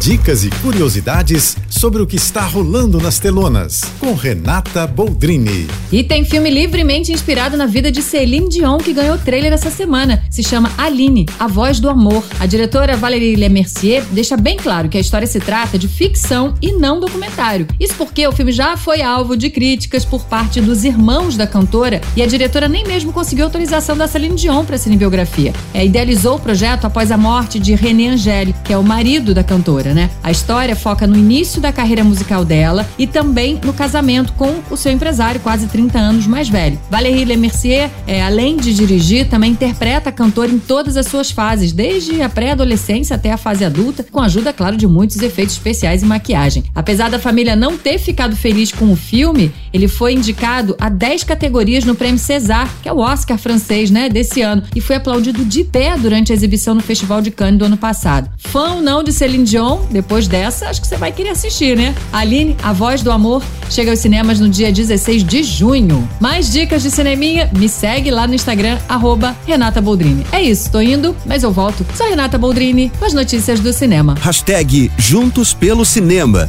Dicas e curiosidades sobre o que está rolando nas telonas, com Renata Boldrini. E tem filme livremente inspirado na vida de Celine Dion que ganhou trailer essa semana. Se chama Aline, A Voz do Amor. A diretora Valérie Lemercier deixa bem claro que a história se trata de ficção e não documentário. Isso porque o filme já foi alvo de críticas por parte dos irmãos da cantora e a diretora nem mesmo conseguiu autorização da Celine Dion para a cinebiografia. É, idealizou o projeto após a morte de René Angeli, que é o marido da cantora né? A história foca no início da carreira musical dela e também no casamento com o seu empresário, quase 30 anos mais velho. Valérie Lemercier, é, além de dirigir, também interpreta a cantora em todas as suas fases, desde a pré-adolescência até a fase adulta, com a ajuda, claro, de muitos efeitos especiais e maquiagem. Apesar da família não ter ficado feliz com o filme, ele foi indicado a 10 categorias no Prêmio César, que é o Oscar francês, né, desse ano, e foi aplaudido de pé durante a exibição no Festival de Cannes do ano passado. Fã ou não de Celine Dion, depois dessa, acho que você vai querer assistir, né? Aline, A Voz do Amor, chega aos cinemas no dia 16 de junho. Mais dicas de cineminha? Me segue lá no Instagram, arroba Renata Boldrini. É isso, tô indo, mas eu volto. Sou Renata Boldrini com as notícias do cinema. Hashtag Juntos pelo Cinema.